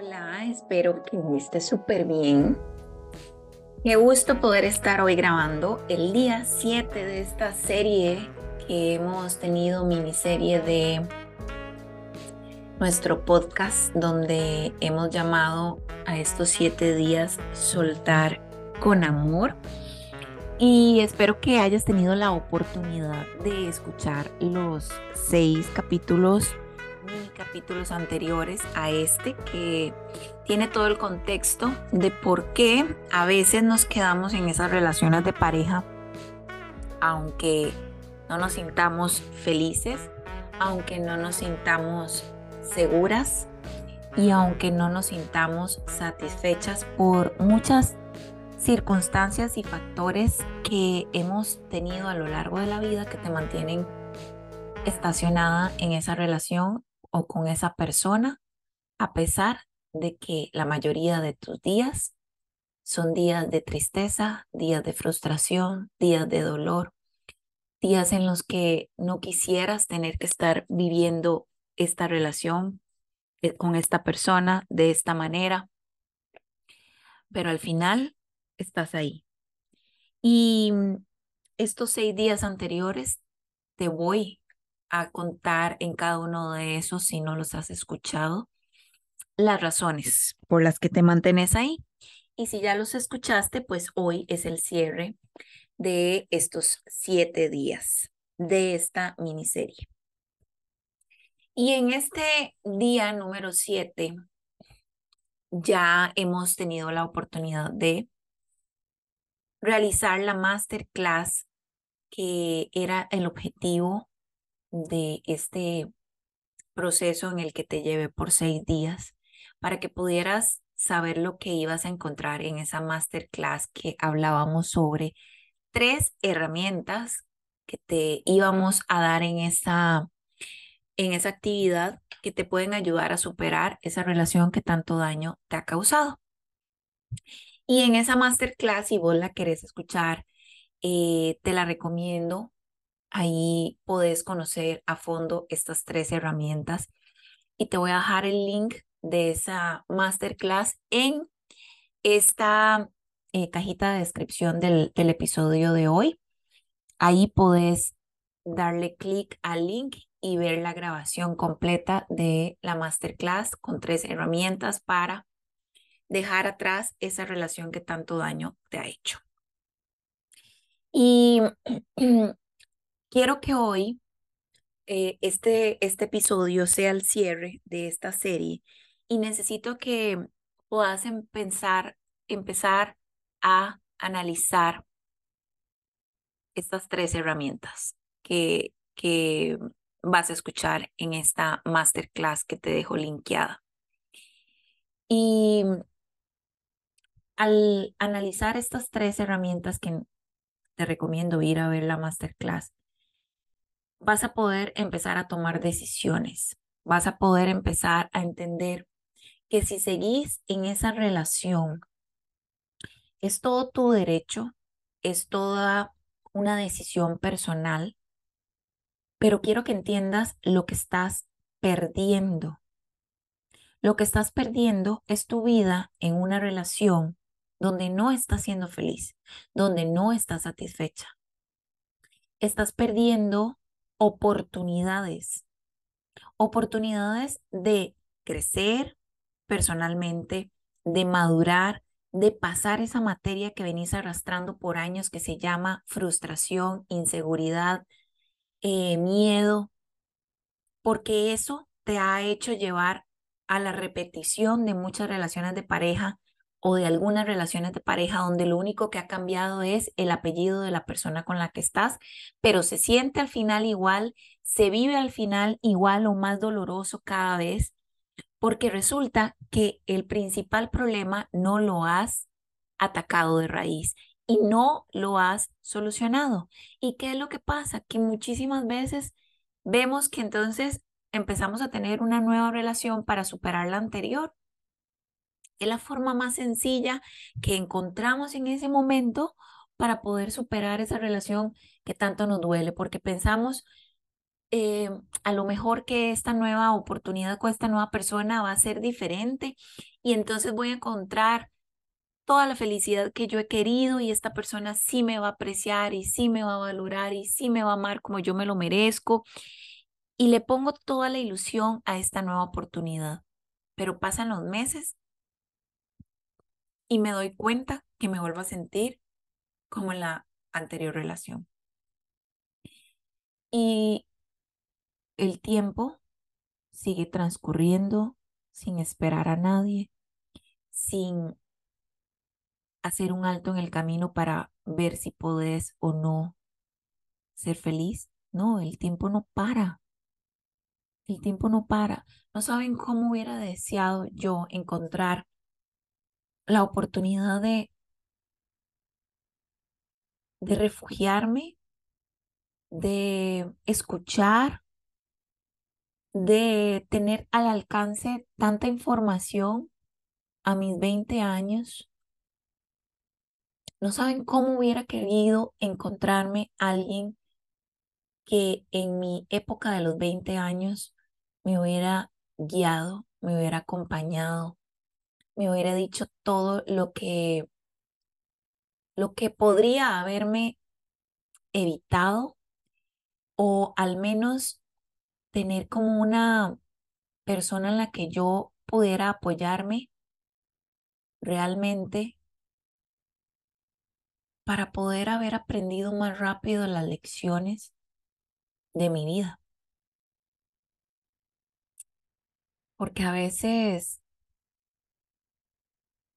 Hola, espero que esté súper bien. Qué gusto poder estar hoy grabando el día 7 de esta serie que hemos tenido, miniserie de nuestro podcast, donde hemos llamado a estos siete días Soltar con Amor. Y espero que hayas tenido la oportunidad de escuchar los seis capítulos capítulos anteriores a este que tiene todo el contexto de por qué a veces nos quedamos en esas relaciones de pareja, aunque no nos sintamos felices, aunque no nos sintamos seguras y aunque no nos sintamos satisfechas por muchas circunstancias y factores que hemos tenido a lo largo de la vida que te mantienen estacionada en esa relación o con esa persona, a pesar de que la mayoría de tus días son días de tristeza, días de frustración, días de dolor, días en los que no quisieras tener que estar viviendo esta relación eh, con esta persona de esta manera, pero al final estás ahí. Y mm, estos seis días anteriores te voy a contar en cada uno de esos, si no los has escuchado, las razones por las que te mantienes ahí. Y si ya los escuchaste, pues hoy es el cierre de estos siete días de esta miniserie. Y en este día número siete, ya hemos tenido la oportunidad de realizar la masterclass que era el objetivo de este proceso en el que te llevé por seis días para que pudieras saber lo que ibas a encontrar en esa masterclass que hablábamos sobre tres herramientas que te íbamos a dar en esa, en esa actividad que te pueden ayudar a superar esa relación que tanto daño te ha causado. Y en esa masterclass, si vos la querés escuchar, eh, te la recomiendo Ahí podés conocer a fondo estas tres herramientas y te voy a dejar el link de esa masterclass en esta eh, cajita de descripción del, del episodio de hoy. Ahí podés darle clic al link y ver la grabación completa de la masterclass con tres herramientas para dejar atrás esa relación que tanto daño te ha hecho. Y Quiero que hoy eh, este, este episodio sea el cierre de esta serie y necesito que puedas empezar, empezar a analizar estas tres herramientas que, que vas a escuchar en esta masterclass que te dejo linkeada. Y al analizar estas tres herramientas que te recomiendo ir a ver la masterclass, vas a poder empezar a tomar decisiones, vas a poder empezar a entender que si seguís en esa relación, es todo tu derecho, es toda una decisión personal, pero quiero que entiendas lo que estás perdiendo. Lo que estás perdiendo es tu vida en una relación donde no estás siendo feliz, donde no estás satisfecha. Estás perdiendo oportunidades, oportunidades de crecer personalmente, de madurar, de pasar esa materia que venís arrastrando por años que se llama frustración, inseguridad, eh, miedo, porque eso te ha hecho llevar a la repetición de muchas relaciones de pareja o de algunas relaciones de pareja donde lo único que ha cambiado es el apellido de la persona con la que estás, pero se siente al final igual, se vive al final igual o más doloroso cada vez, porque resulta que el principal problema no lo has atacado de raíz y no lo has solucionado. ¿Y qué es lo que pasa? Que muchísimas veces vemos que entonces empezamos a tener una nueva relación para superar la anterior es la forma más sencilla que encontramos en ese momento para poder superar esa relación que tanto nos duele, porque pensamos, eh, a lo mejor que esta nueva oportunidad con esta nueva persona va a ser diferente y entonces voy a encontrar toda la felicidad que yo he querido y esta persona sí me va a apreciar y sí me va a valorar y sí me va a amar como yo me lo merezco. Y le pongo toda la ilusión a esta nueva oportunidad. Pero pasan los meses y me doy cuenta que me vuelvo a sentir como en la anterior relación. Y el tiempo sigue transcurriendo sin esperar a nadie, sin hacer un alto en el camino para ver si podés o no ser feliz. No, el tiempo no para. El tiempo no para. No saben cómo hubiera deseado yo encontrar la oportunidad de, de refugiarme, de escuchar, de tener al alcance tanta información a mis 20 años. No saben cómo hubiera querido encontrarme alguien que en mi época de los 20 años me hubiera guiado, me hubiera acompañado, me hubiera dicho todo lo que lo que podría haberme evitado o al menos tener como una persona en la que yo pudiera apoyarme realmente para poder haber aprendido más rápido las lecciones de mi vida. Porque a veces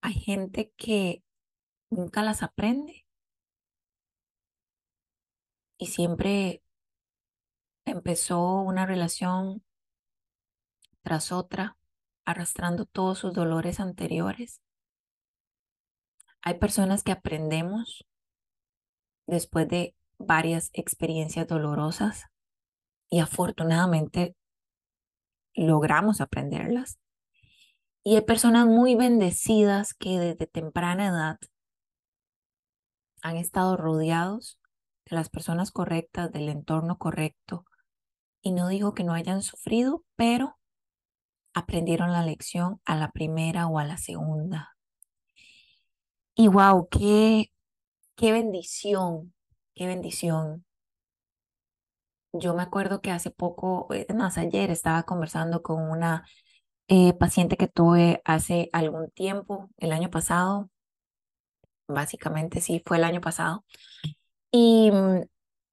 hay gente que nunca las aprende y siempre empezó una relación tras otra, arrastrando todos sus dolores anteriores. Hay personas que aprendemos después de varias experiencias dolorosas y afortunadamente logramos aprenderlas. Y hay personas muy bendecidas que desde temprana edad han estado rodeados de las personas correctas, del entorno correcto. Y no digo que no hayan sufrido, pero aprendieron la lección a la primera o a la segunda. Y wow, qué, qué bendición, qué bendición. Yo me acuerdo que hace poco, más ayer, estaba conversando con una eh, paciente que tuve hace algún tiempo, el año pasado, básicamente sí, fue el año pasado. Y, mm,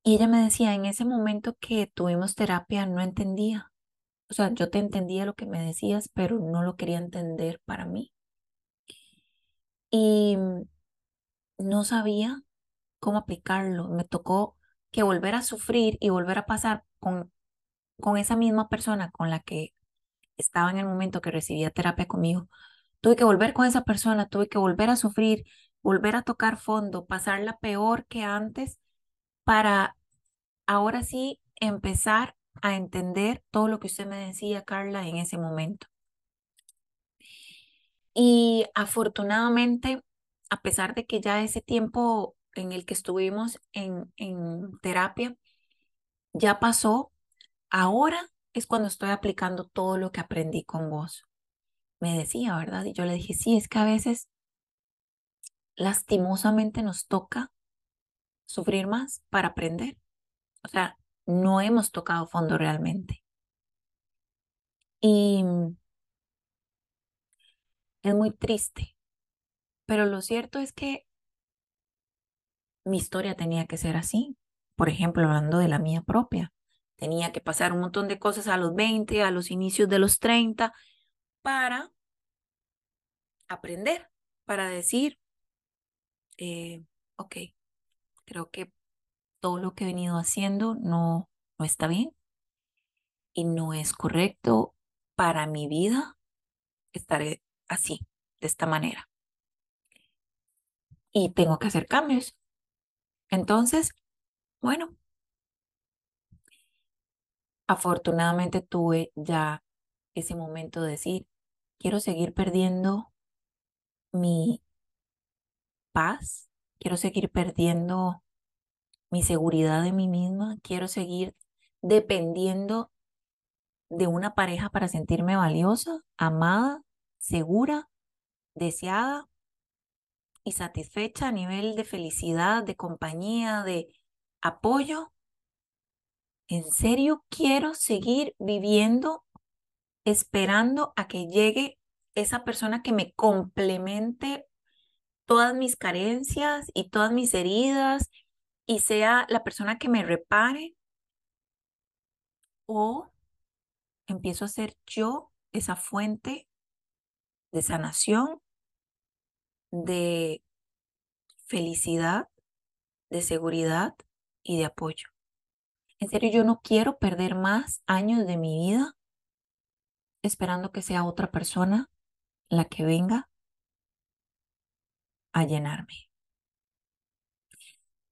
y ella me decía, en ese momento que tuvimos terapia no entendía. O sea, yo te entendía lo que me decías, pero no lo quería entender para mí. Y mm, no sabía cómo aplicarlo. Me tocó que volver a sufrir y volver a pasar con, con esa misma persona con la que estaba en el momento que recibía terapia conmigo. Tuve que volver con esa persona, tuve que volver a sufrir, volver a tocar fondo, pasarla peor que antes para ahora sí empezar a entender todo lo que usted me decía, Carla, en ese momento. Y afortunadamente, a pesar de que ya ese tiempo en el que estuvimos en, en terapia ya pasó, ahora es cuando estoy aplicando todo lo que aprendí con vos. Me decía, ¿verdad? Y yo le dije, sí, es que a veces lastimosamente nos toca sufrir más para aprender. O sea, no hemos tocado fondo realmente. Y es muy triste, pero lo cierto es que mi historia tenía que ser así. Por ejemplo, hablando de la mía propia, tenía que pasar un montón de cosas a los 20, a los inicios de los 30, para aprender, para decir, eh, ok, creo que todo lo que he venido haciendo no, no está bien y no es correcto para mi vida estar así, de esta manera. Y tengo que hacer cambios. Entonces, bueno, afortunadamente tuve ya ese momento de decir, quiero seguir perdiendo mi paz, quiero seguir perdiendo mi seguridad de mí misma, quiero seguir dependiendo de una pareja para sentirme valiosa, amada, segura, deseada y satisfecha a nivel de felicidad, de compañía, de apoyo. ¿En serio quiero seguir viviendo esperando a que llegue esa persona que me complemente todas mis carencias y todas mis heridas y sea la persona que me repare? ¿O empiezo a ser yo esa fuente de sanación, de felicidad, de seguridad y de apoyo? En serio, yo no quiero perder más años de mi vida esperando que sea otra persona la que venga a llenarme.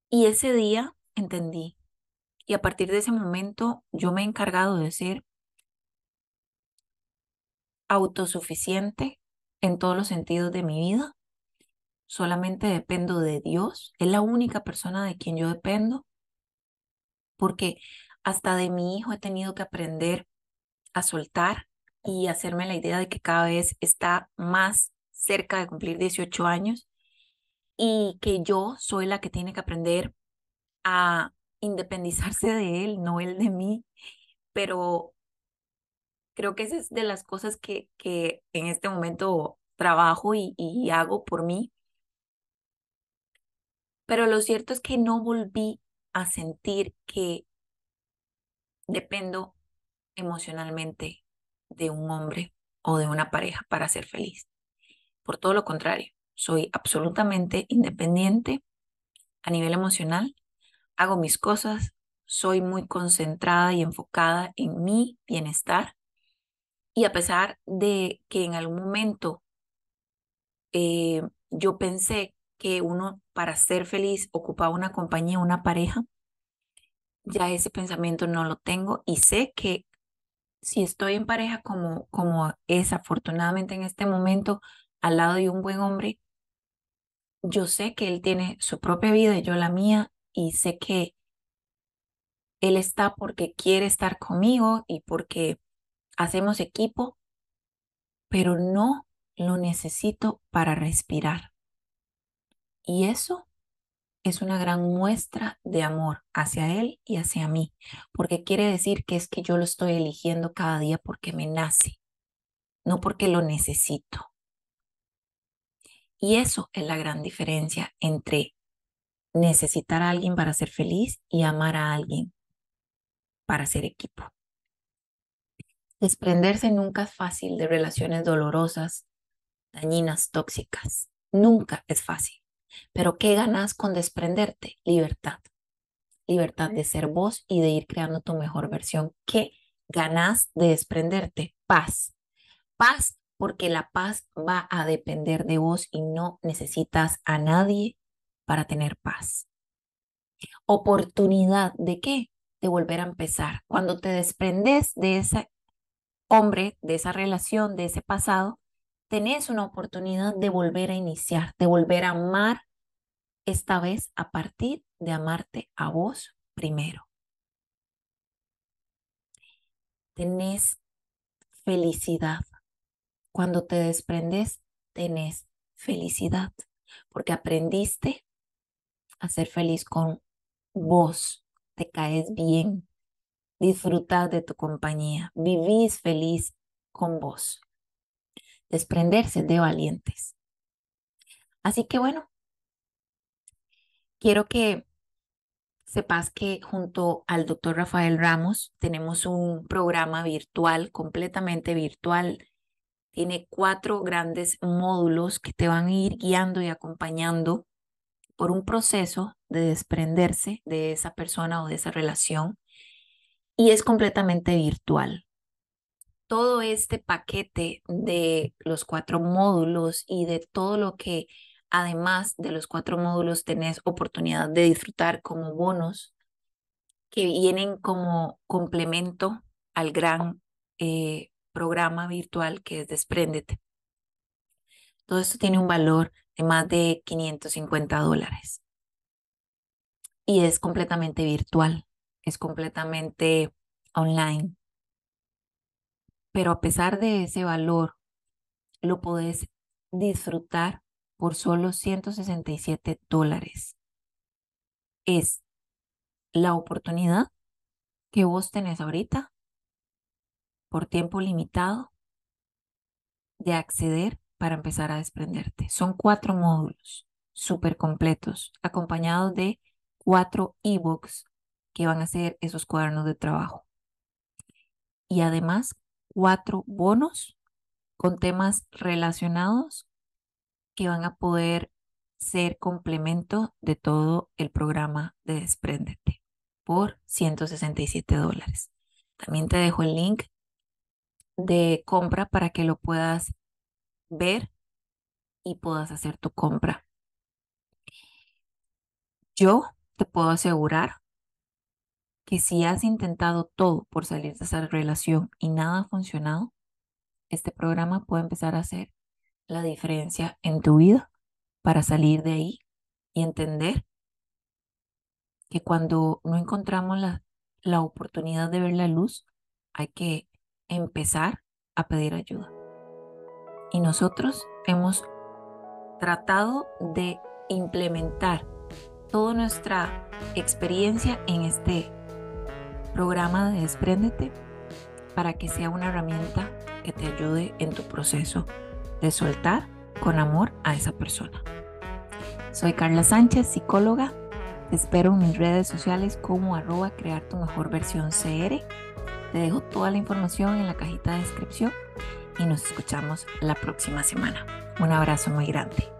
Y ese día entendí. Y a partir de ese momento yo me he encargado de ser autosuficiente en todos los sentidos de mi vida. Solamente dependo de Dios. Es la única persona de quien yo dependo. Porque hasta de mi hijo he tenido que aprender a soltar y hacerme la idea de que cada vez está más cerca de cumplir 18 años y que yo soy la que tiene que aprender a independizarse de él, no él de mí, pero creo que esa es de las cosas que, que en este momento trabajo y, y hago por mí. Pero lo cierto es que no volví a sentir que dependo emocionalmente de un hombre o de una pareja para ser feliz. Por todo lo contrario, soy absolutamente independiente a nivel emocional, hago mis cosas, soy muy concentrada y enfocada en mi bienestar. Y a pesar de que en algún momento eh, yo pensé que uno para ser feliz ocupaba una compañía, una pareja, ya ese pensamiento no lo tengo y sé que si estoy en pareja como, como es afortunadamente en este momento al lado de un buen hombre, yo sé que él tiene su propia vida y yo la mía y sé que él está porque quiere estar conmigo y porque hacemos equipo, pero no lo necesito para respirar. Y eso es una gran muestra de amor hacia él y hacia mí, porque quiere decir que es que yo lo estoy eligiendo cada día porque me nace, no porque lo necesito. Y eso es la gran diferencia entre necesitar a alguien para ser feliz y amar a alguien para ser equipo. Desprenderse nunca es fácil de relaciones dolorosas, dañinas, tóxicas. Nunca es fácil. Pero ¿qué ganas con desprenderte? Libertad. Libertad de ser vos y de ir creando tu mejor versión. ¿Qué ganas de desprenderte? Paz. Paz porque la paz va a depender de vos y no necesitas a nadie para tener paz. Oportunidad de qué? De volver a empezar. Cuando te desprendes de ese hombre, de esa relación, de ese pasado, tenés una oportunidad de volver a iniciar, de volver a amar, esta vez a partir de amarte a vos primero. Tenés felicidad. Cuando te desprendes, tenés felicidad, porque aprendiste a ser feliz con vos, te caes bien, disfrutas de tu compañía, vivís feliz con vos desprenderse de valientes. Así que bueno, quiero que sepas que junto al doctor Rafael Ramos tenemos un programa virtual, completamente virtual. Tiene cuatro grandes módulos que te van a ir guiando y acompañando por un proceso de desprenderse de esa persona o de esa relación. Y es completamente virtual todo este paquete de los cuatro módulos y de todo lo que además de los cuatro módulos tenés oportunidad de disfrutar como bonos que vienen como complemento al gran eh, programa virtual que es Desprendete. Todo esto tiene un valor de más de 550 dólares y es completamente virtual. es completamente online. Pero a pesar de ese valor, lo podés disfrutar por solo 167 dólares. Es la oportunidad que vos tenés ahorita por tiempo limitado de acceder para empezar a desprenderte. Son cuatro módulos súper completos, acompañados de cuatro ebooks que van a ser esos cuadernos de trabajo. Y además, cuatro bonos con temas relacionados que van a poder ser complemento de todo el programa de Despréndete por 167 dólares. También te dejo el link de compra para que lo puedas ver y puedas hacer tu compra. Yo te puedo asegurar que si has intentado todo por salir de esa relación y nada ha funcionado, este programa puede empezar a hacer la diferencia en tu vida para salir de ahí y entender que cuando no encontramos la, la oportunidad de ver la luz, hay que empezar a pedir ayuda. Y nosotros hemos tratado de implementar toda nuestra experiencia en este programa de Despréndete para que sea una herramienta que te ayude en tu proceso de soltar con amor a esa persona. Soy Carla Sánchez, psicóloga. Te espero en mis redes sociales como arroba crear tu mejor versión CR. Te dejo toda la información en la cajita de descripción y nos escuchamos la próxima semana. Un abrazo muy grande.